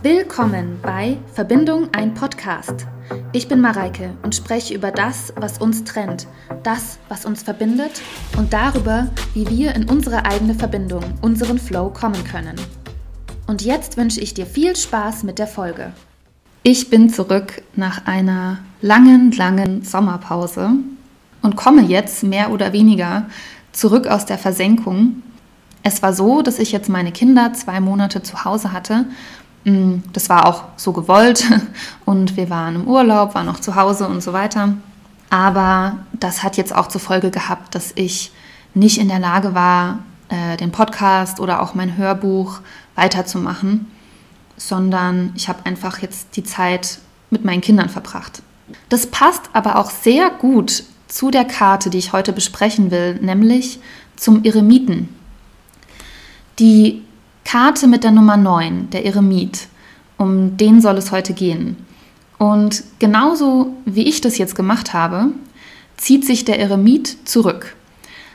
Willkommen bei Verbindung ein Podcast. Ich bin Mareike und spreche über das, was uns trennt, das, was uns verbindet und darüber, wie wir in unsere eigene Verbindung, unseren Flow kommen können. Und jetzt wünsche ich dir viel Spaß mit der Folge. Ich bin zurück nach einer langen, langen Sommerpause und komme jetzt mehr oder weniger zurück aus der Versenkung. Es war so, dass ich jetzt meine Kinder zwei Monate zu Hause hatte das war auch so gewollt und wir waren im Urlaub, waren noch zu Hause und so weiter. Aber das hat jetzt auch zur Folge gehabt, dass ich nicht in der Lage war, äh, den Podcast oder auch mein Hörbuch weiterzumachen, sondern ich habe einfach jetzt die Zeit mit meinen Kindern verbracht. Das passt aber auch sehr gut zu der Karte, die ich heute besprechen will, nämlich zum Eremiten. Die Karte mit der Nummer 9, der Eremit. Um den soll es heute gehen. Und genauso wie ich das jetzt gemacht habe, zieht sich der Eremit zurück.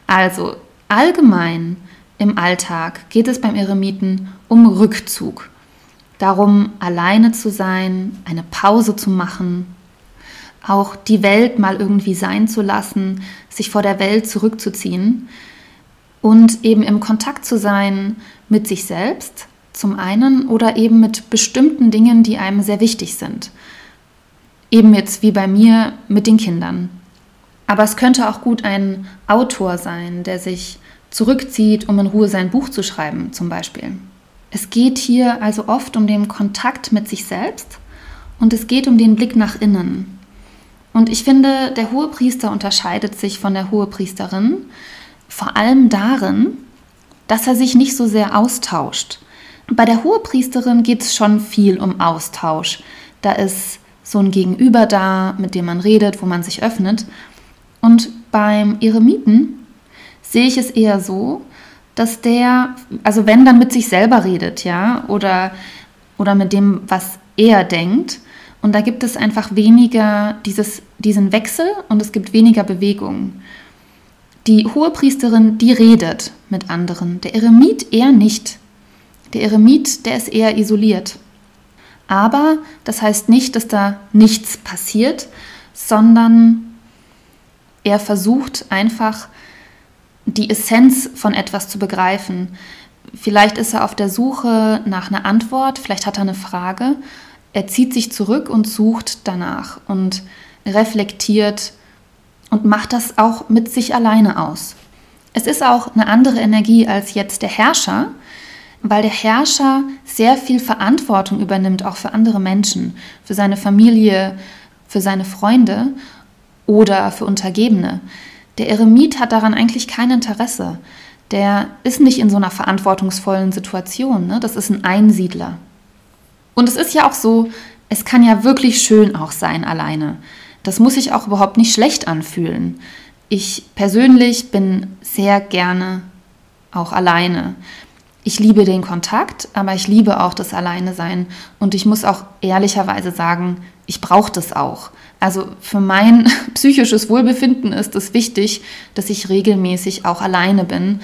Also allgemein im Alltag geht es beim Eremiten um Rückzug. Darum, alleine zu sein, eine Pause zu machen, auch die Welt mal irgendwie sein zu lassen, sich vor der Welt zurückzuziehen und eben im Kontakt zu sein mit sich selbst zum einen oder eben mit bestimmten Dingen, die einem sehr wichtig sind. Eben jetzt wie bei mir mit den Kindern. Aber es könnte auch gut ein Autor sein, der sich zurückzieht, um in Ruhe sein Buch zu schreiben, zum Beispiel. Es geht hier also oft um den Kontakt mit sich selbst und es geht um den Blick nach innen. Und ich finde, der Hohepriester unterscheidet sich von der Hohepriesterin, vor allem darin, dass er sich nicht so sehr austauscht. Bei der Hohepriesterin geht es schon viel um Austausch. Da ist so ein Gegenüber da, mit dem man redet, wo man sich öffnet. Und beim Eremiten sehe ich es eher so, dass der, also wenn dann mit sich selber redet, ja, oder, oder mit dem, was er denkt. Und da gibt es einfach weniger dieses, diesen Wechsel und es gibt weniger Bewegung. Die Hohepriesterin, die redet mit anderen, der Eremit eher nicht. Der Eremit, der ist eher isoliert. Aber das heißt nicht, dass da nichts passiert, sondern er versucht einfach die Essenz von etwas zu begreifen. Vielleicht ist er auf der Suche nach einer Antwort, vielleicht hat er eine Frage. Er zieht sich zurück und sucht danach und reflektiert und macht das auch mit sich alleine aus. Es ist auch eine andere Energie als jetzt der Herrscher, weil der Herrscher sehr viel Verantwortung übernimmt, auch für andere Menschen, für seine Familie, für seine Freunde oder für Untergebene. Der Eremit hat daran eigentlich kein Interesse. Der ist nicht in so einer verantwortungsvollen Situation. Ne? Das ist ein Einsiedler. Und es ist ja auch so, es kann ja wirklich schön auch sein alleine. Das muss sich auch überhaupt nicht schlecht anfühlen. Ich persönlich bin sehr gerne auch alleine. Ich liebe den Kontakt, aber ich liebe auch das Alleine-Sein. Und ich muss auch ehrlicherweise sagen, ich brauche das auch. Also für mein psychisches Wohlbefinden ist es wichtig, dass ich regelmäßig auch alleine bin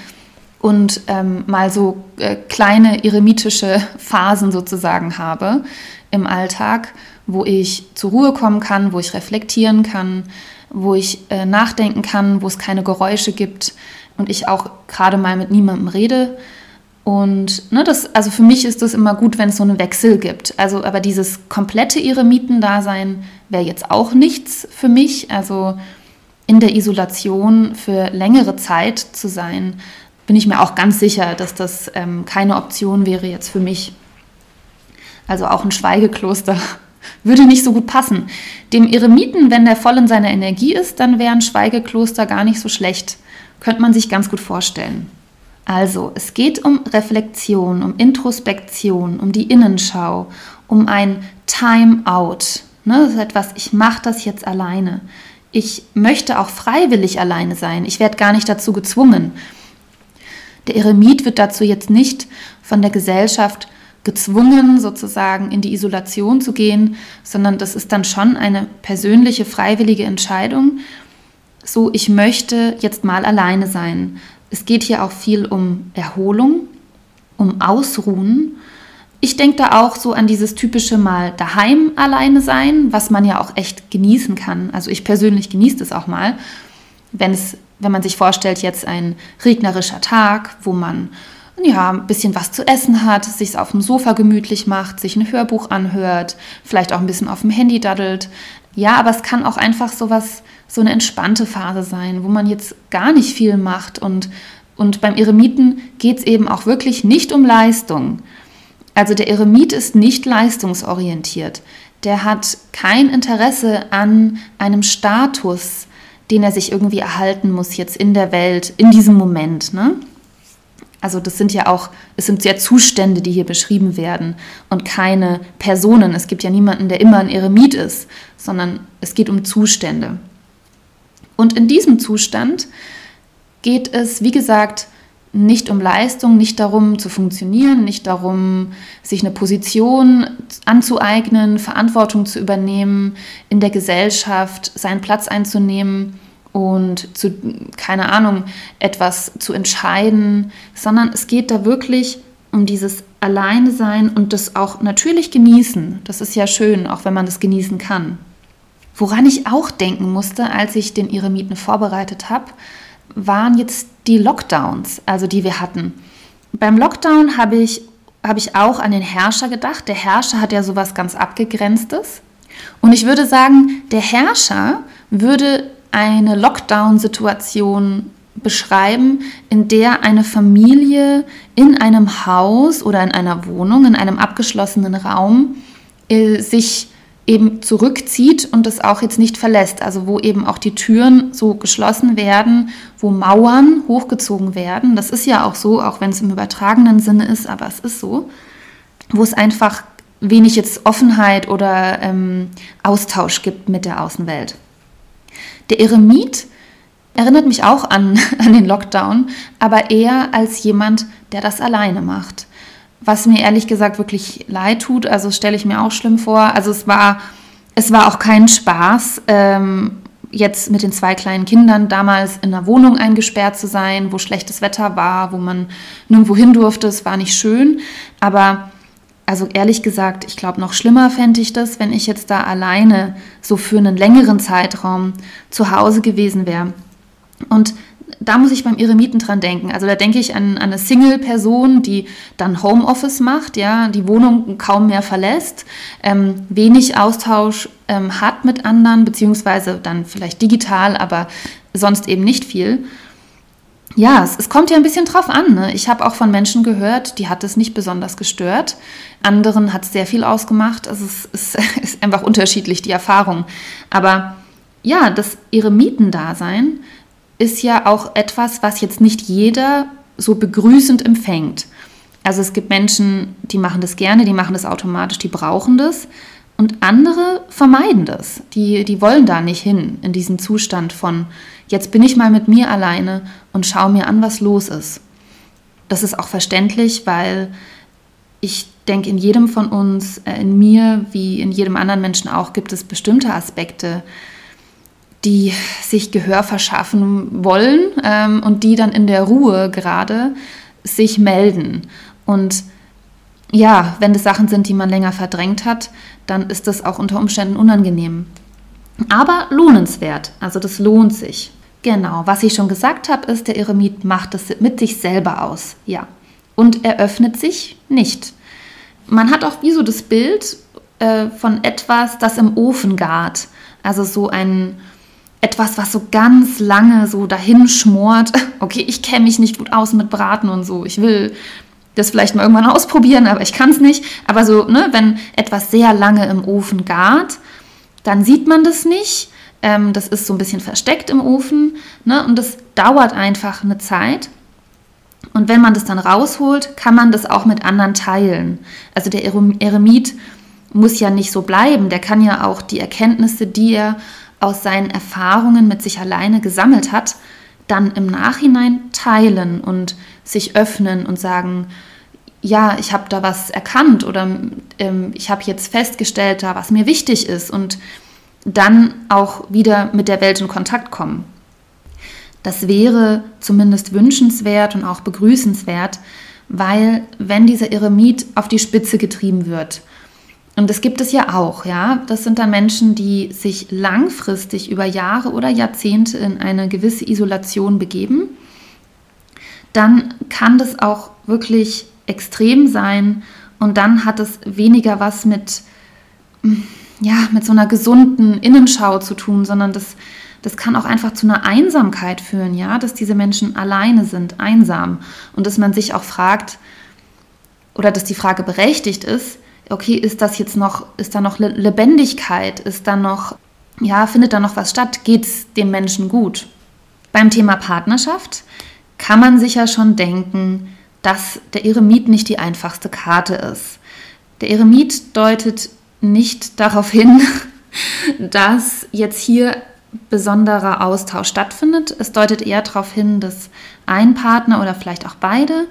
und ähm, mal so äh, kleine eremitische Phasen sozusagen habe im Alltag, wo ich zur Ruhe kommen kann, wo ich reflektieren kann, wo ich äh, nachdenken kann, wo es keine Geräusche gibt und ich auch gerade mal mit niemandem rede. Und ne, das, also für mich ist das immer gut, wenn es so einen Wechsel gibt. Also, aber dieses komplette Eremitendasein wäre jetzt auch nichts für mich. Also in der Isolation für längere Zeit zu sein, bin ich mir auch ganz sicher, dass das ähm, keine Option wäre jetzt für mich. Also auch ein Schweigekloster würde nicht so gut passen. Dem Eremiten, wenn der voll in seiner Energie ist, dann wäre ein Schweigekloster gar nicht so schlecht. Könnte man sich ganz gut vorstellen. Also, es geht um Reflexion, um Introspektion, um die Innenschau, um ein Time-out. Ne, das ist etwas, ich mache das jetzt alleine. Ich möchte auch freiwillig alleine sein. Ich werde gar nicht dazu gezwungen. Der Eremit wird dazu jetzt nicht von der Gesellschaft gezwungen, sozusagen in die Isolation zu gehen, sondern das ist dann schon eine persönliche, freiwillige Entscheidung. So, ich möchte jetzt mal alleine sein. Es geht hier auch viel um Erholung, um Ausruhen ich denke da auch so an dieses typische Mal daheim alleine sein, was man ja auch echt genießen kann. Also ich persönlich genieße das auch mal, wenn es, wenn man sich vorstellt, jetzt ein regnerischer Tag, wo man ja, ein bisschen was zu essen hat, sich auf dem Sofa gemütlich macht, sich ein Hörbuch anhört, vielleicht auch ein bisschen auf dem Handy daddelt. Ja, aber es kann auch einfach sowas, so eine entspannte Phase sein, wo man jetzt gar nicht viel macht und und beim Eremiten geht es eben auch wirklich nicht um Leistung. Also der Eremit ist nicht leistungsorientiert. Der hat kein Interesse an einem Status, den er sich irgendwie erhalten muss jetzt in der Welt, in diesem Moment. Ne? Also das sind ja auch, es sind ja Zustände, die hier beschrieben werden und keine Personen. Es gibt ja niemanden, der immer ein Eremit ist, sondern es geht um Zustände. Und in diesem Zustand geht es, wie gesagt, nicht um Leistung, nicht darum zu funktionieren, nicht darum, sich eine Position anzueignen, Verantwortung zu übernehmen, in der Gesellschaft seinen Platz einzunehmen und zu, keine Ahnung, etwas zu entscheiden, sondern es geht da wirklich um dieses Alleine sein und das auch natürlich genießen. Das ist ja schön, auch wenn man das genießen kann. Woran ich auch denken musste, als ich den Eremiten vorbereitet habe, waren jetzt die Lockdowns, also die wir hatten. Beim Lockdown habe ich, hab ich auch an den Herrscher gedacht. Der Herrscher hat ja sowas ganz Abgegrenztes. Und ich würde sagen, der Herrscher würde eine Lockdown-Situation beschreiben, in der eine Familie in einem Haus oder in einer Wohnung, in einem abgeschlossenen Raum äh, sich eben zurückzieht und das auch jetzt nicht verlässt. Also wo eben auch die Türen so geschlossen werden, wo Mauern hochgezogen werden. Das ist ja auch so, auch wenn es im übertragenen Sinne ist, aber es ist so, wo es einfach wenig jetzt Offenheit oder ähm, Austausch gibt mit der Außenwelt. Der Eremit erinnert mich auch an, an den Lockdown, aber eher als jemand, der das alleine macht was mir ehrlich gesagt wirklich leid tut. Also stelle ich mir auch schlimm vor. Also es war, es war auch kein Spaß, ähm, jetzt mit den zwei kleinen Kindern damals in einer Wohnung eingesperrt zu sein, wo schlechtes Wetter war, wo man nirgendwo hin durfte. Es war nicht schön. Aber also ehrlich gesagt, ich glaube, noch schlimmer fände ich das, wenn ich jetzt da alleine so für einen längeren Zeitraum zu Hause gewesen wäre. Und da muss ich beim Eremiten dran denken. Also da denke ich an, an eine Single-Person, die dann Homeoffice macht, ja, die Wohnung kaum mehr verlässt, ähm, wenig Austausch ähm, hat mit anderen, beziehungsweise dann vielleicht digital, aber sonst eben nicht viel. Ja, es, es kommt ja ein bisschen drauf an. Ne? Ich habe auch von Menschen gehört, die hat es nicht besonders gestört. Anderen hat es sehr viel ausgemacht. Also es ist, ist einfach unterschiedlich, die Erfahrung. Aber ja, das Eremitendasein ist ja auch etwas, was jetzt nicht jeder so begrüßend empfängt. Also es gibt Menschen, die machen das gerne, die machen das automatisch, die brauchen das. Und andere vermeiden das. Die, die wollen da nicht hin, in diesen Zustand von, jetzt bin ich mal mit mir alleine und schaue mir an, was los ist. Das ist auch verständlich, weil ich denke, in jedem von uns, äh, in mir wie in jedem anderen Menschen auch, gibt es bestimmte Aspekte, die sich Gehör verschaffen wollen ähm, und die dann in der Ruhe gerade sich melden. Und ja, wenn das Sachen sind, die man länger verdrängt hat, dann ist das auch unter Umständen unangenehm. Aber lohnenswert, also das lohnt sich. Genau, was ich schon gesagt habe, ist, der Eremit macht es mit sich selber aus, ja. Und er öffnet sich nicht. Man hat auch wie so das Bild äh, von etwas, das im Ofen gart. Also so ein, etwas, was so ganz lange so dahin schmort. Okay, ich kenne mich nicht gut aus mit Braten und so. Ich will das vielleicht mal irgendwann ausprobieren, aber ich kann es nicht. Aber so, ne, wenn etwas sehr lange im Ofen gart, dann sieht man das nicht. Ähm, das ist so ein bisschen versteckt im Ofen ne, und das dauert einfach eine Zeit. Und wenn man das dann rausholt, kann man das auch mit anderen teilen. Also der Eremit muss ja nicht so bleiben. Der kann ja auch die Erkenntnisse, die er aus seinen Erfahrungen mit sich alleine gesammelt hat, dann im Nachhinein teilen und sich öffnen und sagen, ja, ich habe da was erkannt oder ähm, ich habe jetzt festgestellt, da was mir wichtig ist und dann auch wieder mit der Welt in Kontakt kommen. Das wäre zumindest wünschenswert und auch begrüßenswert, weil wenn dieser Eremit auf die Spitze getrieben wird, und das gibt es ja auch, ja, das sind dann Menschen, die sich langfristig über Jahre oder Jahrzehnte in eine gewisse Isolation begeben, dann kann das auch wirklich extrem sein und dann hat es weniger was mit, ja, mit so einer gesunden Innenschau zu tun, sondern das, das kann auch einfach zu einer Einsamkeit führen, ja, dass diese Menschen alleine sind, einsam. Und dass man sich auch fragt oder dass die Frage berechtigt ist, okay, ist das jetzt noch, ist da noch Lebendigkeit, ist da noch, ja, findet da noch was statt, geht es dem Menschen gut? Beim Thema Partnerschaft kann man sich ja schon denken, dass der Eremit nicht die einfachste Karte ist. Der Eremit deutet nicht darauf hin, dass jetzt hier besonderer Austausch stattfindet. Es deutet eher darauf hin, dass ein Partner oder vielleicht auch beide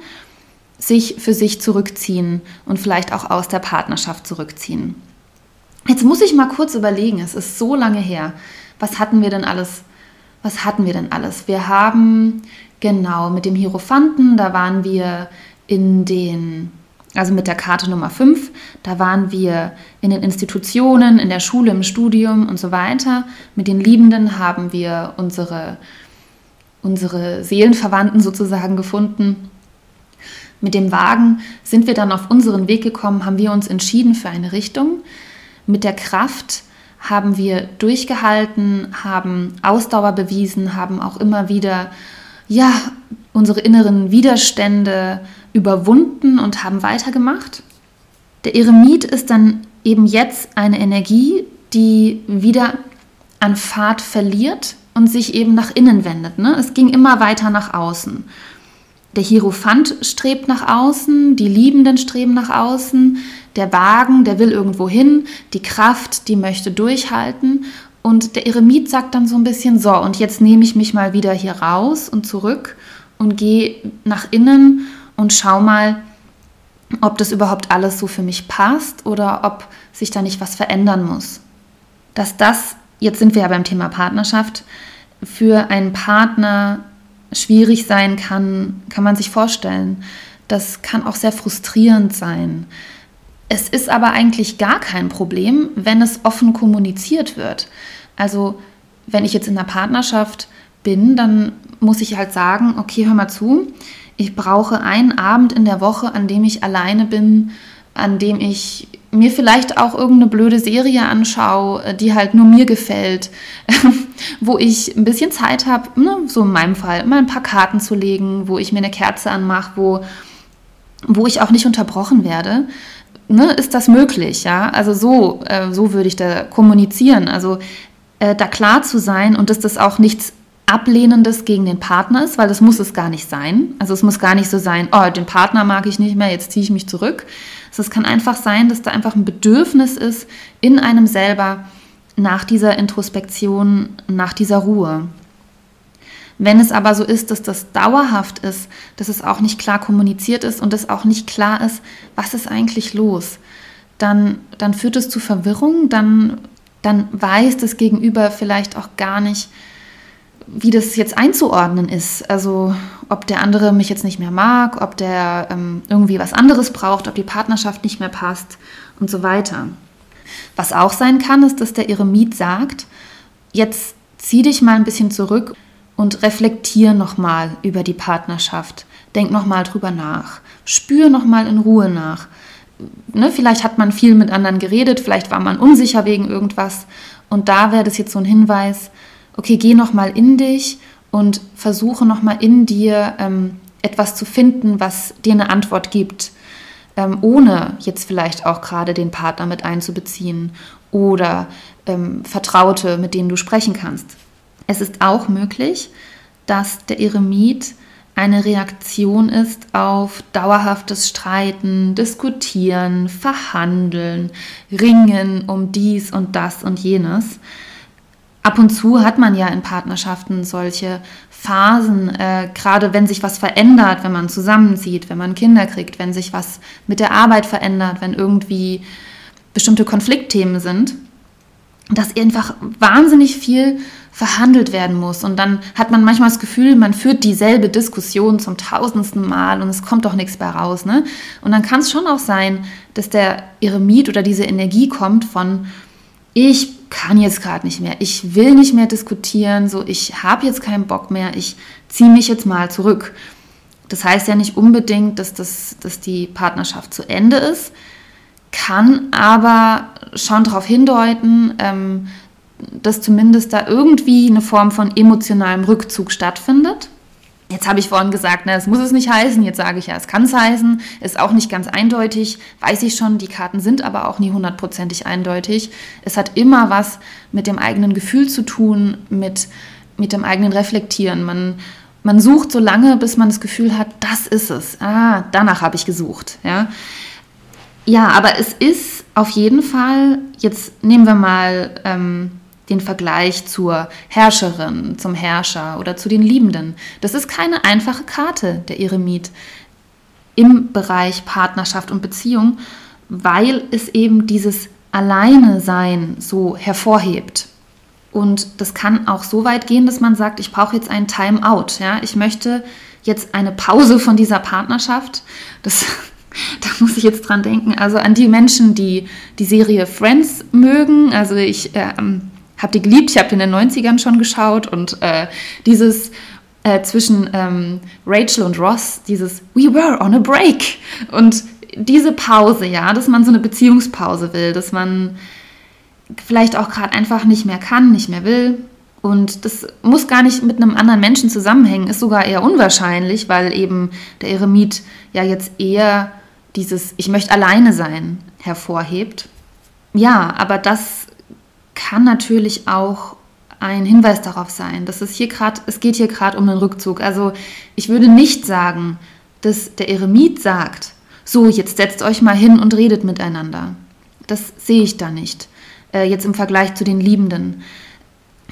sich für sich zurückziehen und vielleicht auch aus der Partnerschaft zurückziehen. Jetzt muss ich mal kurz überlegen, es ist so lange her. Was hatten wir denn alles? Was hatten wir denn alles? Wir haben Genau, mit dem Hierophanten, da waren wir in den, also mit der Karte Nummer 5, da waren wir in den Institutionen, in der Schule, im Studium und so weiter. Mit den Liebenden haben wir unsere, unsere Seelenverwandten sozusagen gefunden. Mit dem Wagen sind wir dann auf unseren Weg gekommen, haben wir uns entschieden für eine Richtung. Mit der Kraft haben wir durchgehalten, haben Ausdauer bewiesen, haben auch immer wieder ja, unsere inneren Widerstände überwunden und haben weitergemacht. Der Eremit ist dann eben jetzt eine Energie, die wieder an Fahrt verliert und sich eben nach innen wendet. Ne? Es ging immer weiter nach außen. Der Hierophant strebt nach außen, die Liebenden streben nach außen, der Wagen, der will irgendwo hin, die Kraft, die möchte durchhalten und der Eremit sagt dann so ein bisschen, so, und jetzt nehme ich mich mal wieder hier raus und zurück und gehe nach innen und schau mal, ob das überhaupt alles so für mich passt oder ob sich da nicht was verändern muss. Dass das, jetzt sind wir ja beim Thema Partnerschaft, für einen Partner schwierig sein kann, kann man sich vorstellen. Das kann auch sehr frustrierend sein. Es ist aber eigentlich gar kein Problem, wenn es offen kommuniziert wird. Also wenn ich jetzt in einer Partnerschaft bin, dann muss ich halt sagen, okay, hör mal zu, ich brauche einen Abend in der Woche, an dem ich alleine bin, an dem ich mir vielleicht auch irgendeine blöde Serie anschaue, die halt nur mir gefällt, wo ich ein bisschen Zeit habe, ne, so in meinem Fall, mal ein paar Karten zu legen, wo ich mir eine Kerze anmache, wo, wo ich auch nicht unterbrochen werde. Ne, ist das möglich, ja? Also so, äh, so würde ich da kommunizieren. Also äh, da klar zu sein und dass das auch nichts Ablehnendes gegen den Partner ist, weil das muss es gar nicht sein. Also es muss gar nicht so sein, oh, den Partner mag ich nicht mehr, jetzt ziehe ich mich zurück. Also es kann einfach sein, dass da einfach ein Bedürfnis ist in einem selber nach dieser Introspektion, nach dieser Ruhe. Wenn es aber so ist, dass das dauerhaft ist, dass es auch nicht klar kommuniziert ist und es auch nicht klar ist, was ist eigentlich los, dann, dann führt es zu Verwirrung, dann dann weiß das Gegenüber vielleicht auch gar nicht, wie das jetzt einzuordnen ist. Also ob der andere mich jetzt nicht mehr mag, ob der ähm, irgendwie was anderes braucht, ob die Partnerschaft nicht mehr passt und so weiter. Was auch sein kann, ist, dass der Eremit sagt, jetzt zieh dich mal ein bisschen zurück und reflektier nochmal über die Partnerschaft. Denk nochmal drüber nach. Spür nochmal in Ruhe nach ne, vielleicht hat man viel mit anderen geredet, vielleicht war man unsicher wegen irgendwas. Und da wäre das jetzt so ein Hinweis, okay, geh nochmal in dich und versuche nochmal in dir ähm, etwas zu finden, was dir eine Antwort gibt, ähm, ohne jetzt vielleicht auch gerade den Partner mit einzubeziehen oder ähm, Vertraute, mit denen du sprechen kannst. Es ist auch möglich, dass der Eremit eine Reaktion ist auf dauerhaftes Streiten, Diskutieren, Verhandeln, Ringen um dies und das und jenes. Ab und zu hat man ja in Partnerschaften solche Phasen, äh, gerade wenn sich was verändert, wenn man zusammenzieht, wenn man Kinder kriegt, wenn sich was mit der Arbeit verändert, wenn irgendwie bestimmte Konfliktthemen sind, dass einfach wahnsinnig viel verhandelt werden muss. Und dann hat man manchmal das Gefühl, man führt dieselbe Diskussion zum tausendsten Mal und es kommt doch nichts mehr raus. Ne? Und dann kann es schon auch sein, dass der Eremit oder diese Energie kommt von, ich kann jetzt gerade nicht mehr, ich will nicht mehr diskutieren, so ich habe jetzt keinen Bock mehr, ich ziehe mich jetzt mal zurück. Das heißt ja nicht unbedingt, dass, das, dass die Partnerschaft zu Ende ist, kann aber schon darauf hindeuten, ähm, dass zumindest da irgendwie eine Form von emotionalem Rückzug stattfindet. Jetzt habe ich vorhin gesagt, na, das muss es nicht heißen. Jetzt sage ich ja, es kann es heißen. Ist auch nicht ganz eindeutig. Weiß ich schon. Die Karten sind aber auch nie hundertprozentig eindeutig. Es hat immer was mit dem eigenen Gefühl zu tun, mit, mit dem eigenen Reflektieren. Man, man sucht so lange, bis man das Gefühl hat, das ist es. Ah, danach habe ich gesucht. Ja. ja, aber es ist auf jeden Fall, jetzt nehmen wir mal ähm, den Vergleich zur Herrscherin, zum Herrscher oder zu den Liebenden. Das ist keine einfache Karte, der Eremit, im Bereich Partnerschaft und Beziehung, weil es eben dieses Alleine-Sein so hervorhebt. Und das kann auch so weit gehen, dass man sagt, ich brauche jetzt ein Time-out. Ja? Ich möchte jetzt eine Pause von dieser Partnerschaft. Das, da muss ich jetzt dran denken. Also an die Menschen, die die Serie Friends mögen. Also ich äh, habe die geliebt. Ich habe die in den 90ern schon geschaut und äh, dieses äh, zwischen ähm, Rachel und Ross, dieses We were on a break und diese Pause, ja, dass man so eine Beziehungspause will, dass man vielleicht auch gerade einfach nicht mehr kann, nicht mehr will. Und das muss gar nicht mit einem anderen Menschen zusammenhängen, ist sogar eher unwahrscheinlich, weil eben der Eremit ja jetzt eher dieses Ich möchte alleine sein hervorhebt. Ja, aber das kann natürlich auch ein Hinweis darauf sein, dass es hier gerade, es geht hier gerade um einen Rückzug. Also ich würde nicht sagen, dass der Eremit sagt, so, jetzt setzt euch mal hin und redet miteinander. Das sehe ich da nicht. Äh, jetzt im Vergleich zu den Liebenden.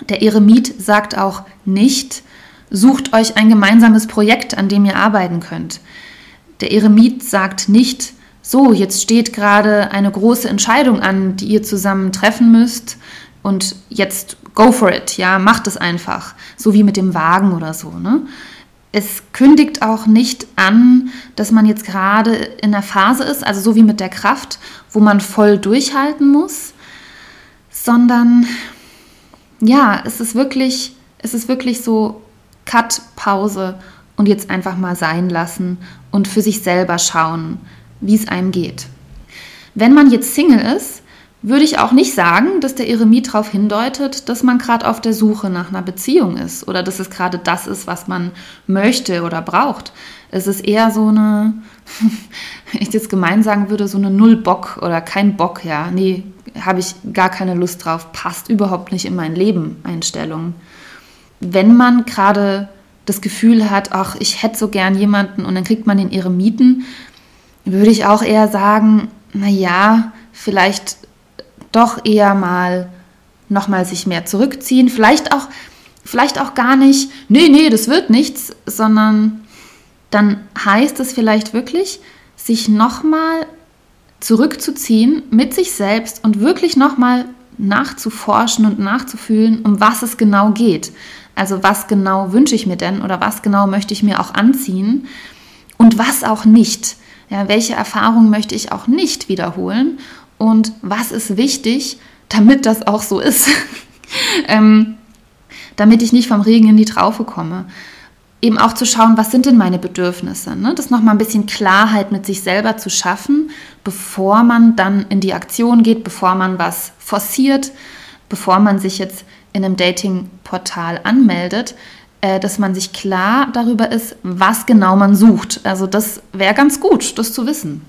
Der Eremit sagt auch nicht, sucht euch ein gemeinsames Projekt, an dem ihr arbeiten könnt. Der Eremit sagt nicht, so, jetzt steht gerade eine große Entscheidung an, die ihr zusammen treffen müsst und jetzt go for it, ja, macht es einfach, so wie mit dem Wagen oder so, ne? Es kündigt auch nicht an, dass man jetzt gerade in der Phase ist, also so wie mit der Kraft, wo man voll durchhalten muss, sondern ja, es ist wirklich, es ist wirklich so Cut, Pause und jetzt einfach mal sein lassen und für sich selber schauen, wie es einem geht. Wenn man jetzt Single ist, würde ich auch nicht sagen, dass der Eremit darauf hindeutet, dass man gerade auf der Suche nach einer Beziehung ist oder dass es gerade das ist, was man möchte oder braucht. Es ist eher so eine, wenn ich jetzt gemein sagen würde, so eine Null-Bock oder kein Bock, ja. Nee, habe ich gar keine Lust drauf, passt überhaupt nicht in mein Leben Einstellung. Wenn man gerade das Gefühl hat, ach, ich hätte so gern jemanden und dann kriegt man den Eremiten, würde ich auch eher sagen, naja, vielleicht doch eher mal nochmal sich mehr zurückziehen. Vielleicht auch, vielleicht auch gar nicht, nee, nee, das wird nichts, sondern dann heißt es vielleicht wirklich, sich nochmal zurückzuziehen mit sich selbst und wirklich nochmal nachzuforschen und nachzufühlen, um was es genau geht. Also was genau wünsche ich mir denn oder was genau möchte ich mir auch anziehen und was auch nicht. Ja, welche Erfahrungen möchte ich auch nicht wiederholen und was ist wichtig, damit das auch so ist. ähm, damit ich nicht vom Regen in die Traufe komme. Eben auch zu schauen, was sind denn meine Bedürfnisse. Ne? Das nochmal ein bisschen Klarheit mit sich selber zu schaffen, bevor man dann in die Aktion geht, bevor man was forciert, bevor man sich jetzt in einem Dating-Portal anmeldet, dass man sich klar darüber ist, was genau man sucht. Also das wäre ganz gut, das zu wissen.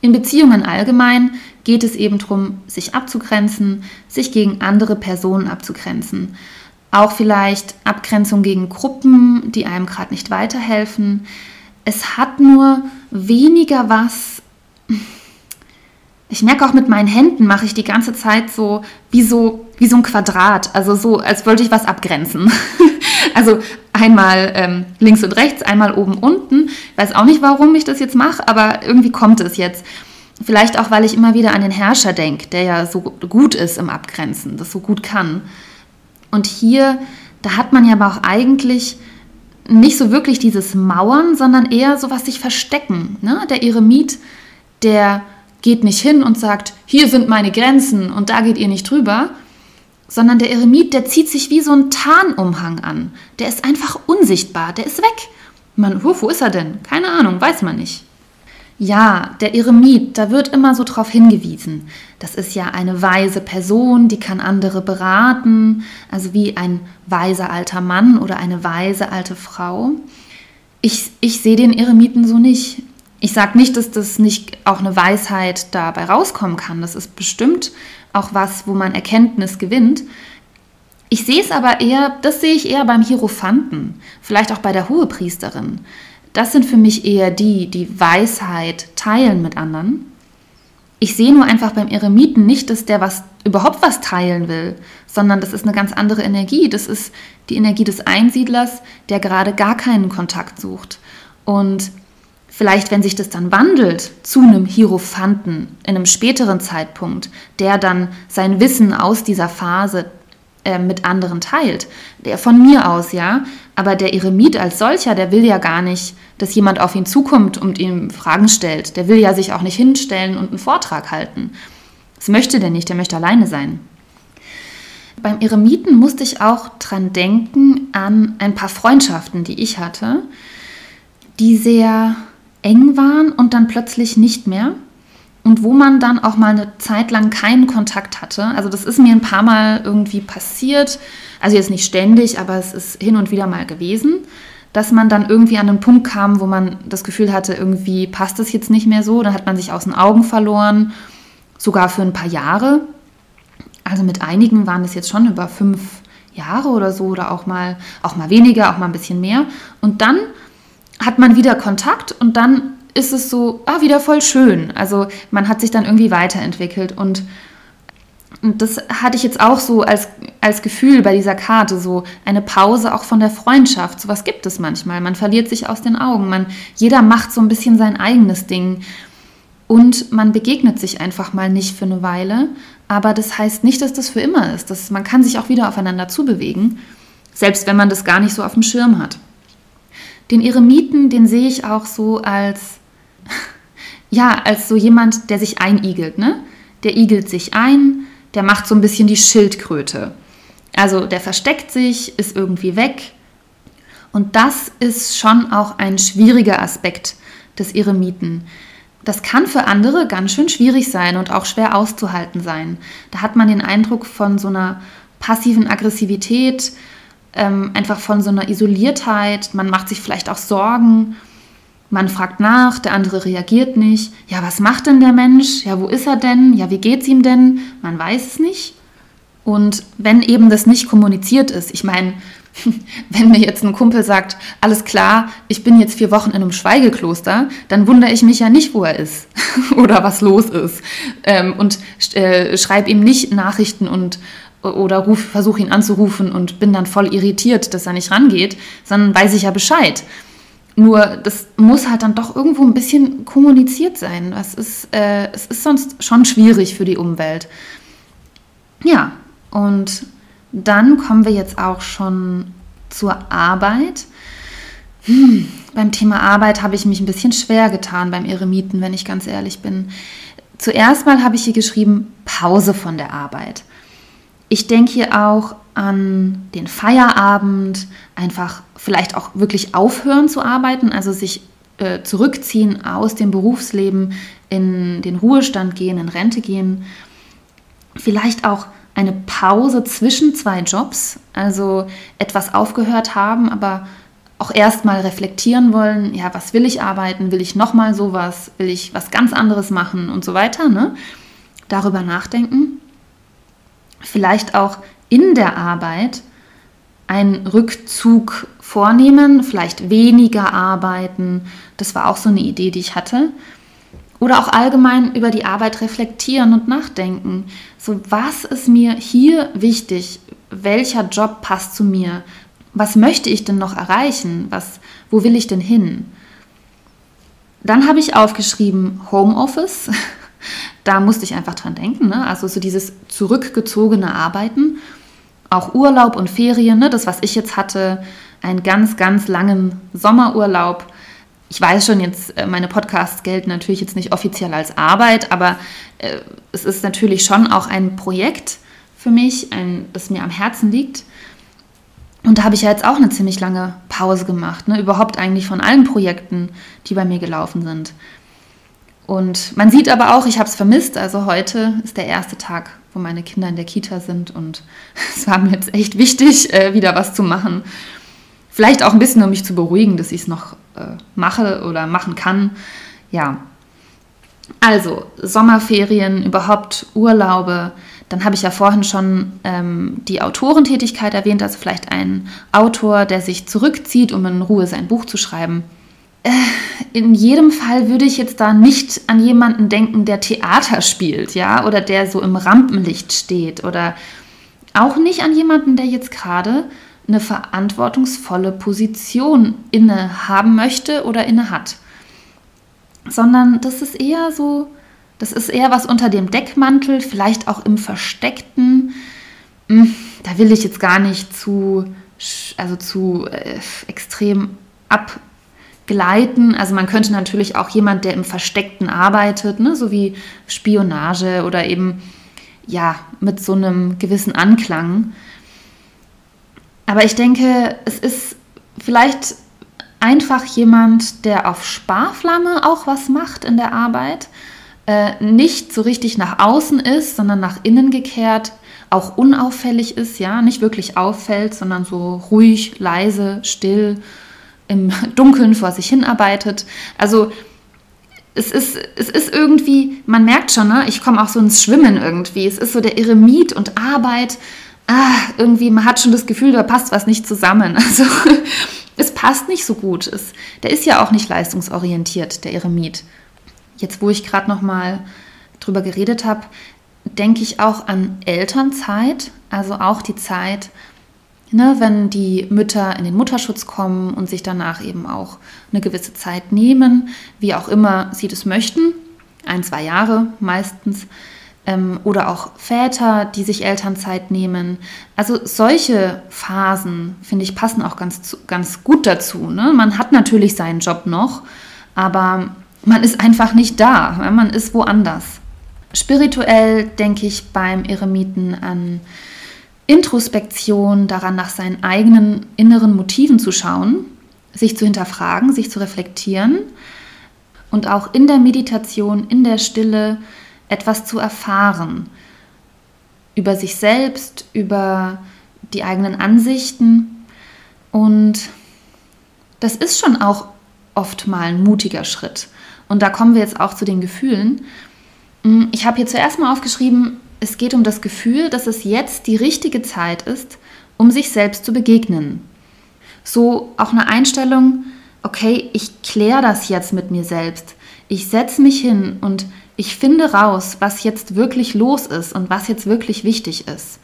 In Beziehungen allgemein geht es eben darum, sich abzugrenzen, sich gegen andere Personen abzugrenzen. Auch vielleicht Abgrenzung gegen Gruppen, die einem gerade nicht weiterhelfen. Es hat nur weniger was. Ich merke auch mit meinen Händen mache ich die ganze Zeit so wie so wie so ein Quadrat, also so als wollte ich was abgrenzen. also einmal ähm, links und rechts, einmal oben unten. Ich weiß auch nicht, warum ich das jetzt mache, aber irgendwie kommt es jetzt. Vielleicht auch, weil ich immer wieder an den Herrscher denke, der ja so gut ist im Abgrenzen, das so gut kann. Und hier da hat man ja aber auch eigentlich nicht so wirklich dieses Mauern, sondern eher so was sich verstecken. Ne? Der Eremit, der geht nicht hin und sagt, hier sind meine Grenzen und da geht ihr nicht drüber, sondern der Eremit, der zieht sich wie so ein Tarnumhang an. Der ist einfach unsichtbar, der ist weg. Man, wo ist er denn? Keine Ahnung, weiß man nicht. Ja, der Eremit, da wird immer so drauf hingewiesen. Das ist ja eine weise Person, die kann andere beraten, also wie ein weiser alter Mann oder eine weise alte Frau. Ich, ich sehe den Eremiten so nicht. Ich sage nicht, dass das nicht auch eine Weisheit dabei rauskommen kann. Das ist bestimmt auch was, wo man Erkenntnis gewinnt. Ich sehe es aber eher, das sehe ich eher beim Hierophanten, vielleicht auch bei der Hohepriesterin. Das sind für mich eher die, die Weisheit teilen mit anderen. Ich sehe nur einfach beim Eremiten nicht, dass der was überhaupt was teilen will, sondern das ist eine ganz andere Energie. Das ist die Energie des Einsiedlers, der gerade gar keinen Kontakt sucht. Und vielleicht, wenn sich das dann wandelt zu einem Hierophanten in einem späteren Zeitpunkt, der dann sein Wissen aus dieser Phase äh, mit anderen teilt. Der von mir aus, ja. Aber der Eremit als solcher, der will ja gar nicht, dass jemand auf ihn zukommt und ihm Fragen stellt. Der will ja sich auch nicht hinstellen und einen Vortrag halten. Das möchte der nicht, der möchte alleine sein. Beim Eremiten musste ich auch dran denken an ein paar Freundschaften, die ich hatte, die sehr eng waren und dann plötzlich nicht mehr und wo man dann auch mal eine Zeit lang keinen Kontakt hatte. Also das ist mir ein paar Mal irgendwie passiert, also jetzt nicht ständig, aber es ist hin und wieder mal gewesen, dass man dann irgendwie an einen Punkt kam, wo man das Gefühl hatte, irgendwie passt es jetzt nicht mehr so, dann hat man sich aus den Augen verloren, sogar für ein paar Jahre. Also mit einigen waren es jetzt schon über fünf Jahre oder so oder auch mal, auch mal weniger, auch mal ein bisschen mehr. Und dann hat man wieder Kontakt und dann ist es so, ah, wieder voll schön. Also man hat sich dann irgendwie weiterentwickelt und, und das hatte ich jetzt auch so als, als Gefühl bei dieser Karte, so eine Pause auch von der Freundschaft. So was gibt es manchmal. Man verliert sich aus den Augen. Man, jeder macht so ein bisschen sein eigenes Ding. Und man begegnet sich einfach mal nicht für eine Weile. Aber das heißt nicht, dass das für immer ist. Das, man kann sich auch wieder aufeinander zubewegen, selbst wenn man das gar nicht so auf dem Schirm hat. Den Eremiten, den sehe ich auch so als ja, als so jemand, der sich einigelt, ne? Der igelt sich ein, der macht so ein bisschen die Schildkröte. Also der versteckt sich, ist irgendwie weg. Und das ist schon auch ein schwieriger Aspekt des Eremiten. Das kann für andere ganz schön schwierig sein und auch schwer auszuhalten sein. Da hat man den Eindruck von so einer passiven Aggressivität, ähm, einfach von so einer Isoliertheit. Man macht sich vielleicht auch Sorgen man fragt nach, der andere reagiert nicht. Ja, was macht denn der Mensch? Ja, wo ist er denn? Ja, wie geht's ihm denn? Man weiß es nicht. Und wenn eben das nicht kommuniziert ist, ich meine, wenn mir jetzt ein Kumpel sagt, alles klar, ich bin jetzt vier Wochen in einem Schweigekloster, dann wundere ich mich ja nicht, wo er ist oder was los ist. Ähm, und äh, schreibe ihm nicht Nachrichten und oder versuche ihn anzurufen und bin dann voll irritiert, dass er nicht rangeht, sondern weiß ich ja Bescheid. Nur das muss halt dann doch irgendwo ein bisschen kommuniziert sein. Das ist, äh, es ist sonst schon schwierig für die Umwelt. Ja, und dann kommen wir jetzt auch schon zur Arbeit. Hm, beim Thema Arbeit habe ich mich ein bisschen schwer getan beim Eremiten, wenn ich ganz ehrlich bin. Zuerst mal habe ich hier geschrieben Pause von der Arbeit. Ich denke hier auch an den Feierabend, einfach vielleicht auch wirklich aufhören zu arbeiten, also sich äh, zurückziehen aus dem Berufsleben, in den Ruhestand gehen, in Rente gehen. Vielleicht auch eine Pause zwischen zwei Jobs, also etwas aufgehört haben, aber auch erstmal reflektieren wollen, ja, was will ich arbeiten, will ich nochmal sowas, will ich was ganz anderes machen und so weiter, ne? Darüber nachdenken. Vielleicht auch in der Arbeit einen Rückzug vornehmen, vielleicht weniger arbeiten. Das war auch so eine Idee, die ich hatte. Oder auch allgemein über die Arbeit reflektieren und nachdenken. So, was ist mir hier wichtig? Welcher Job passt zu mir? Was möchte ich denn noch erreichen? Was, wo will ich denn hin? Dann habe ich aufgeschrieben Homeoffice. Da musste ich einfach dran denken. Ne? Also so dieses zurückgezogene Arbeiten. auch Urlaub und Ferien, ne? das, was ich jetzt hatte, einen ganz, ganz langen Sommerurlaub. Ich weiß schon jetzt, äh, meine Podcasts gelten natürlich jetzt nicht offiziell als Arbeit, aber äh, es ist natürlich schon auch ein Projekt für mich, ein, das mir am Herzen liegt. Und da habe ich ja jetzt auch eine ziemlich lange Pause gemacht, ne? überhaupt eigentlich von allen Projekten, die bei mir gelaufen sind. Und man sieht aber auch, ich habe es vermisst. Also heute ist der erste Tag, wo meine Kinder in der Kita sind und es war mir jetzt echt wichtig, äh, wieder was zu machen. Vielleicht auch ein bisschen, um mich zu beruhigen, dass ich es noch äh, mache oder machen kann. Ja. Also Sommerferien, überhaupt Urlaube. Dann habe ich ja vorhin schon ähm, die Autorentätigkeit erwähnt, also vielleicht ein Autor, der sich zurückzieht, um in Ruhe sein Buch zu schreiben. Äh, in jedem Fall würde ich jetzt da nicht an jemanden denken, der Theater spielt, ja, oder der so im Rampenlicht steht oder auch nicht an jemanden, der jetzt gerade eine verantwortungsvolle Position inne haben möchte oder inne hat. Sondern das ist eher so, das ist eher was unter dem Deckmantel, vielleicht auch im Versteckten. Hm, da will ich jetzt gar nicht zu, also zu äh, extrem ab gleiten. Also man könnte natürlich auch jemand, der im Versteckten arbeitet, ne, so wie Spionage oder eben ja mit so einem gewissen Anklang. Aber ich denke, es ist vielleicht einfach jemand, der auf Sparflamme auch was macht in der Arbeit, äh, nicht so richtig nach außen ist, sondern nach innen gekehrt, auch unauffällig ist, ja, nicht wirklich auffällt, sondern so ruhig, leise, still im Dunkeln vor sich hinarbeitet. Also es ist, es ist irgendwie, man merkt schon, ne? ich komme auch so ins Schwimmen irgendwie. Es ist so der Eremit und Arbeit. Ah, irgendwie, man hat schon das Gefühl, da passt was nicht zusammen. Also es passt nicht so gut. Es, der ist ja auch nicht leistungsorientiert, der Eremit. Jetzt, wo ich gerade noch mal drüber geredet habe, denke ich auch an Elternzeit, also auch die Zeit, Ne, wenn die Mütter in den Mutterschutz kommen und sich danach eben auch eine gewisse Zeit nehmen, wie auch immer sie das möchten, ein, zwei Jahre meistens, ähm, oder auch Väter, die sich Elternzeit nehmen. Also solche Phasen, finde ich, passen auch ganz, ganz gut dazu. Ne? Man hat natürlich seinen Job noch, aber man ist einfach nicht da, man ist woanders. Spirituell denke ich beim Eremiten an Introspektion, daran nach seinen eigenen inneren Motiven zu schauen, sich zu hinterfragen, sich zu reflektieren und auch in der Meditation, in der Stille etwas zu erfahren über sich selbst, über die eigenen Ansichten. Und das ist schon auch oft mal ein mutiger Schritt. Und da kommen wir jetzt auch zu den Gefühlen. Ich habe hier zuerst mal aufgeschrieben, es geht um das Gefühl, dass es jetzt die richtige Zeit ist, um sich selbst zu begegnen. So auch eine Einstellung, okay, ich kläre das jetzt mit mir selbst. Ich setze mich hin und ich finde raus, was jetzt wirklich los ist und was jetzt wirklich wichtig ist.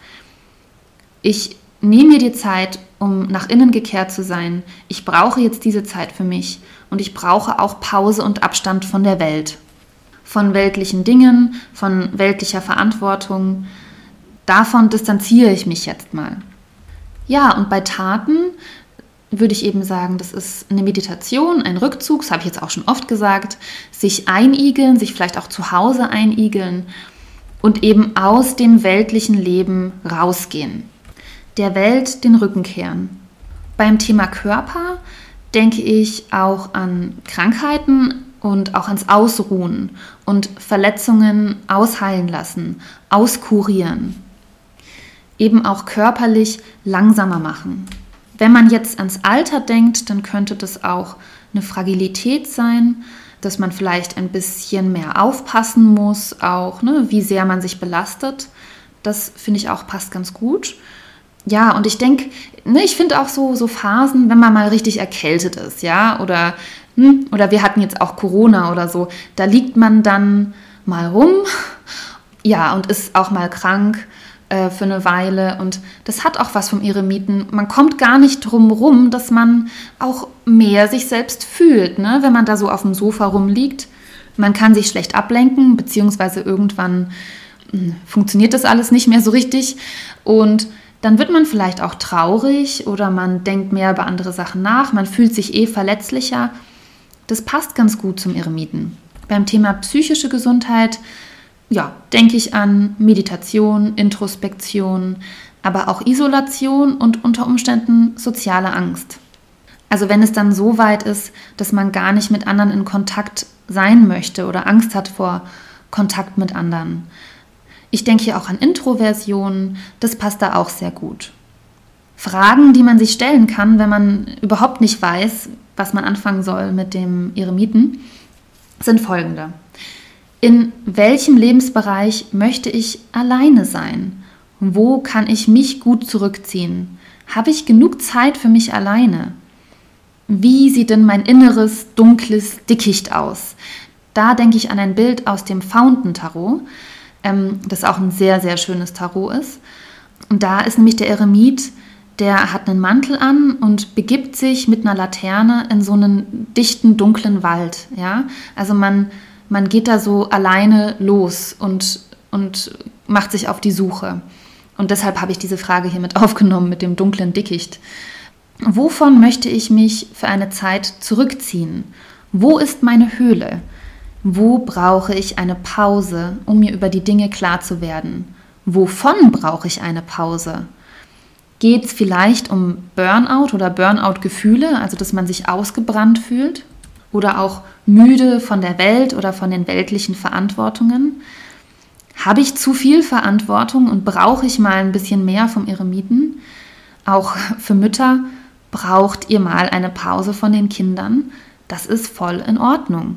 Ich nehme mir die Zeit, um nach innen gekehrt zu sein. Ich brauche jetzt diese Zeit für mich und ich brauche auch Pause und Abstand von der Welt von weltlichen Dingen, von weltlicher Verantwortung. Davon distanziere ich mich jetzt mal. Ja, und bei Taten würde ich eben sagen, das ist eine Meditation, ein Rückzug, das habe ich jetzt auch schon oft gesagt, sich einigeln, sich vielleicht auch zu Hause einigeln und eben aus dem weltlichen Leben rausgehen, der Welt den Rücken kehren. Beim Thema Körper denke ich auch an Krankheiten, und auch ans Ausruhen und Verletzungen ausheilen lassen, auskurieren. Eben auch körperlich langsamer machen. Wenn man jetzt ans Alter denkt, dann könnte das auch eine Fragilität sein, dass man vielleicht ein bisschen mehr aufpassen muss, auch ne, wie sehr man sich belastet. Das finde ich auch passt ganz gut. Ja, und ich denke, ne, ich finde auch so, so Phasen, wenn man mal richtig erkältet ist, ja, oder hm, oder wir hatten jetzt auch Corona oder so, da liegt man dann mal rum, ja, und ist auch mal krank äh, für eine Weile. Und das hat auch was vom Eremiten. Man kommt gar nicht drum rum, dass man auch mehr sich selbst fühlt, ne? wenn man da so auf dem Sofa rumliegt. Man kann sich schlecht ablenken, beziehungsweise irgendwann hm, funktioniert das alles nicht mehr so richtig. Und dann wird man vielleicht auch traurig oder man denkt mehr über andere Sachen nach, man fühlt sich eh verletzlicher. Das passt ganz gut zum Eremiten. Beim Thema psychische Gesundheit, ja, denke ich an Meditation, Introspektion, aber auch Isolation und unter Umständen soziale Angst. Also wenn es dann so weit ist, dass man gar nicht mit anderen in Kontakt sein möchte oder Angst hat vor Kontakt mit anderen. Ich denke hier auch an Introversion, das passt da auch sehr gut. Fragen, die man sich stellen kann, wenn man überhaupt nicht weiß, was man anfangen soll mit dem Eremiten, sind folgende. In welchem Lebensbereich möchte ich alleine sein? Wo kann ich mich gut zurückziehen? Habe ich genug Zeit für mich alleine? Wie sieht denn mein inneres, dunkles Dickicht aus? Da denke ich an ein Bild aus dem Fountain Tarot, ähm, das auch ein sehr, sehr schönes Tarot ist. Und da ist nämlich der Eremit, der hat einen Mantel an und begibt sich mit einer Laterne in so einen dichten, dunklen Wald. Ja? Also man, man geht da so alleine los und, und macht sich auf die Suche. Und deshalb habe ich diese Frage hier mit aufgenommen mit dem dunklen Dickicht. Wovon möchte ich mich für eine Zeit zurückziehen? Wo ist meine Höhle? Wo brauche ich eine Pause, um mir über die Dinge klar zu werden? Wovon brauche ich eine Pause? Geht es vielleicht um Burnout oder Burnout-Gefühle, also dass man sich ausgebrannt fühlt? Oder auch müde von der Welt oder von den weltlichen Verantwortungen? Habe ich zu viel Verantwortung und brauche ich mal ein bisschen mehr vom Eremiten? Auch für Mütter braucht ihr mal eine Pause von den Kindern. Das ist voll in Ordnung.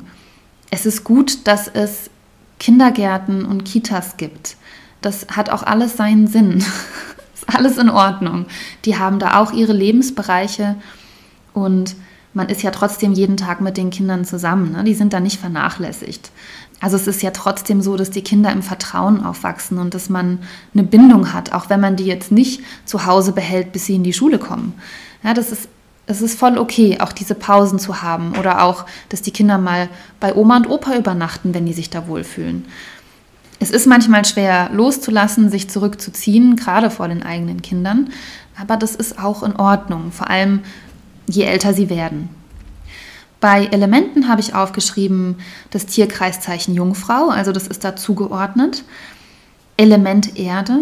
Es ist gut, dass es Kindergärten und Kitas gibt. Das hat auch alles seinen Sinn. alles in Ordnung. Die haben da auch ihre Lebensbereiche und man ist ja trotzdem jeden Tag mit den Kindern zusammen. Ne? Die sind da nicht vernachlässigt. Also es ist ja trotzdem so, dass die Kinder im Vertrauen aufwachsen und dass man eine Bindung hat, auch wenn man die jetzt nicht zu Hause behält, bis sie in die Schule kommen. Ja, das ist, es ist voll okay, auch diese Pausen zu haben oder auch, dass die Kinder mal bei Oma und Opa übernachten, wenn die sich da wohlfühlen. Es ist manchmal schwer loszulassen, sich zurückzuziehen, gerade vor den eigenen Kindern, aber das ist auch in Ordnung, vor allem je älter sie werden. Bei Elementen habe ich aufgeschrieben das Tierkreiszeichen Jungfrau, also das ist da zugeordnet. Element Erde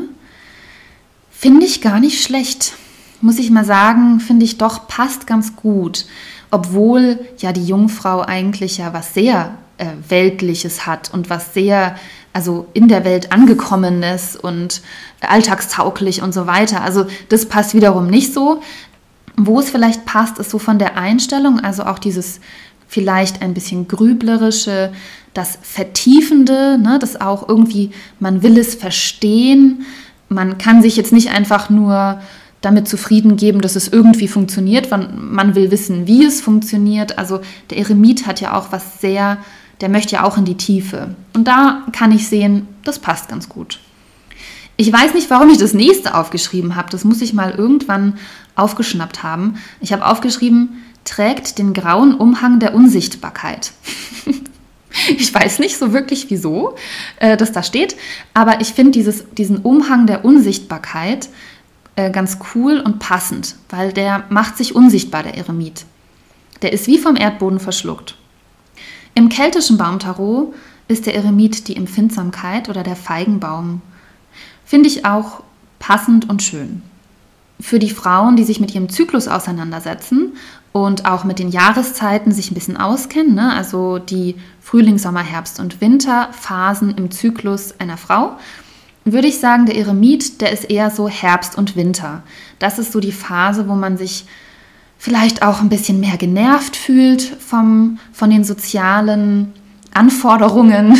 finde ich gar nicht schlecht muss ich mal sagen, finde ich doch passt ganz gut. Obwohl ja die Jungfrau eigentlich ja was sehr äh, Weltliches hat und was sehr, also in der Welt angekommenes und alltagstauglich und so weiter. Also das passt wiederum nicht so. Wo es vielleicht passt, ist so von der Einstellung, also auch dieses vielleicht ein bisschen grüblerische, das Vertiefende, ne, das auch irgendwie, man will es verstehen. Man kann sich jetzt nicht einfach nur damit zufrieden geben, dass es irgendwie funktioniert. Man will wissen, wie es funktioniert. Also der Eremit hat ja auch was sehr, der möchte ja auch in die Tiefe. Und da kann ich sehen, das passt ganz gut. Ich weiß nicht, warum ich das nächste aufgeschrieben habe. Das muss ich mal irgendwann aufgeschnappt haben. Ich habe aufgeschrieben, trägt den grauen Umhang der Unsichtbarkeit. ich weiß nicht so wirklich, wieso äh, das da steht, aber ich finde diesen Umhang der Unsichtbarkeit äh, ganz cool und passend, weil der macht sich unsichtbar, der Eremit. Der ist wie vom Erdboden verschluckt. Im keltischen Baumtarot ist der Eremit die Empfindsamkeit oder der Feigenbaum. Finde ich auch passend und schön. Für die Frauen, die sich mit ihrem Zyklus auseinandersetzen und auch mit den Jahreszeiten sich ein bisschen auskennen, ne? also die Frühling, Sommer, Herbst und Winterphasen im Zyklus einer Frau, würde ich sagen, der Eremit, der ist eher so Herbst und Winter. Das ist so die Phase, wo man sich vielleicht auch ein bisschen mehr genervt fühlt vom, von den sozialen Anforderungen,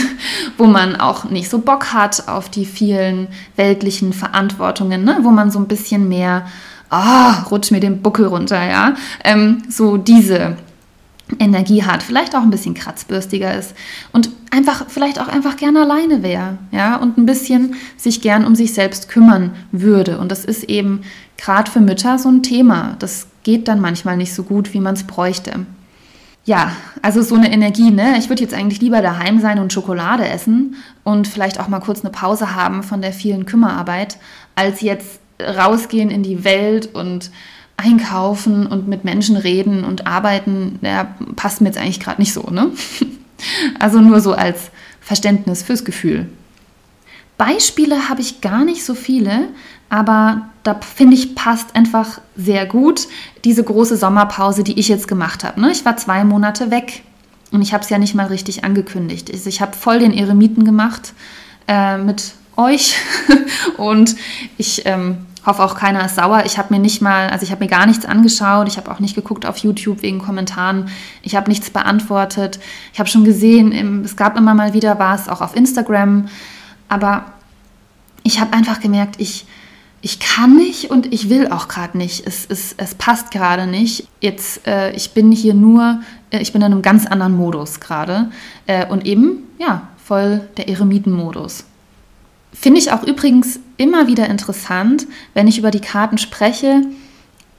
wo man auch nicht so Bock hat auf die vielen weltlichen Verantwortungen, ne? wo man so ein bisschen mehr, ah, oh, rutscht mir den Buckel runter, ja, ähm, so diese Energie hat, vielleicht auch ein bisschen kratzbürstiger ist und einfach vielleicht auch einfach gern alleine wäre, ja, und ein bisschen sich gern um sich selbst kümmern würde. Und das ist eben gerade für Mütter so ein Thema. Das geht dann manchmal nicht so gut, wie man es bräuchte. Ja, also so eine Energie, ne? Ich würde jetzt eigentlich lieber daheim sein und Schokolade essen und vielleicht auch mal kurz eine Pause haben von der vielen Kümmerarbeit, als jetzt rausgehen in die Welt und einkaufen und mit Menschen reden und arbeiten, ja, passt mir jetzt eigentlich gerade nicht so, ne? Also nur so als Verständnis fürs Gefühl. Beispiele habe ich gar nicht so viele, aber da finde ich passt einfach sehr gut diese große Sommerpause, die ich jetzt gemacht habe. Ne? Ich war zwei Monate weg und ich habe es ja nicht mal richtig angekündigt. Ich, ich habe voll den Eremiten gemacht äh, mit euch und ich ähm, hoffe auch keiner ist sauer. Ich habe mir nicht mal, also ich habe mir gar nichts angeschaut. Ich habe auch nicht geguckt auf YouTube wegen Kommentaren. Ich habe nichts beantwortet. Ich habe schon gesehen, es gab immer mal wieder was, auch auf Instagram. Aber ich habe einfach gemerkt, ich, ich kann nicht und ich will auch gerade nicht. Es, es, es passt gerade nicht. Jetzt, äh, ich bin hier nur, äh, ich bin in einem ganz anderen Modus gerade. Äh, und eben, ja, voll der Eremitenmodus. Finde ich auch übrigens immer wieder interessant, wenn ich über die Karten spreche.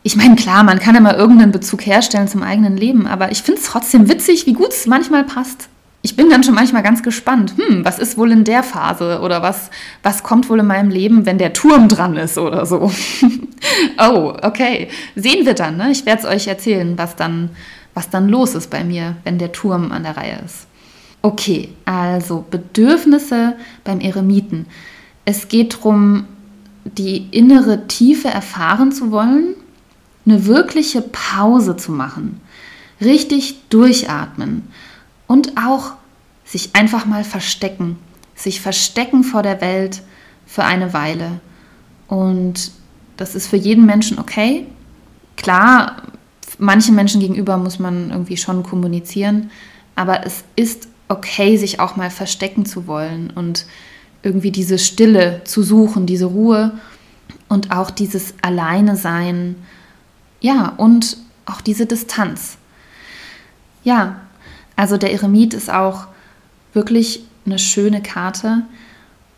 Ich meine, klar, man kann immer irgendeinen Bezug herstellen zum eigenen Leben, aber ich finde es trotzdem witzig, wie gut es manchmal passt. Ich bin dann schon manchmal ganz gespannt, hm, was ist wohl in der Phase oder was, was kommt wohl in meinem Leben, wenn der Turm dran ist oder so. oh, okay. Sehen wir dann, ne? Ich werde es euch erzählen, was dann, was dann los ist bei mir, wenn der Turm an der Reihe ist. Okay, also Bedürfnisse beim Eremiten. Es geht darum, die innere Tiefe erfahren zu wollen, eine wirkliche Pause zu machen, richtig durchatmen und auch sich einfach mal verstecken, sich verstecken vor der Welt für eine Weile. Und das ist für jeden Menschen okay. Klar, manchen Menschen gegenüber muss man irgendwie schon kommunizieren, aber es ist okay, sich auch mal verstecken zu wollen und irgendwie diese Stille zu suchen, diese Ruhe und auch dieses Alleine sein. Ja, und auch diese Distanz. Ja, also der Eremit ist auch wirklich eine schöne Karte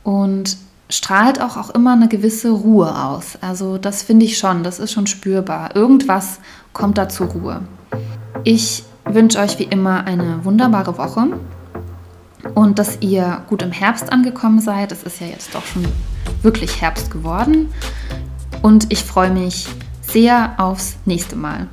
und strahlt auch, auch immer eine gewisse Ruhe aus. Also das finde ich schon, das ist schon spürbar. Irgendwas kommt da zur Ruhe. Ich wünsche euch wie immer eine wunderbare Woche und dass ihr gut im Herbst angekommen seid. Es ist ja jetzt doch schon wirklich Herbst geworden. Und ich freue mich sehr aufs nächste Mal.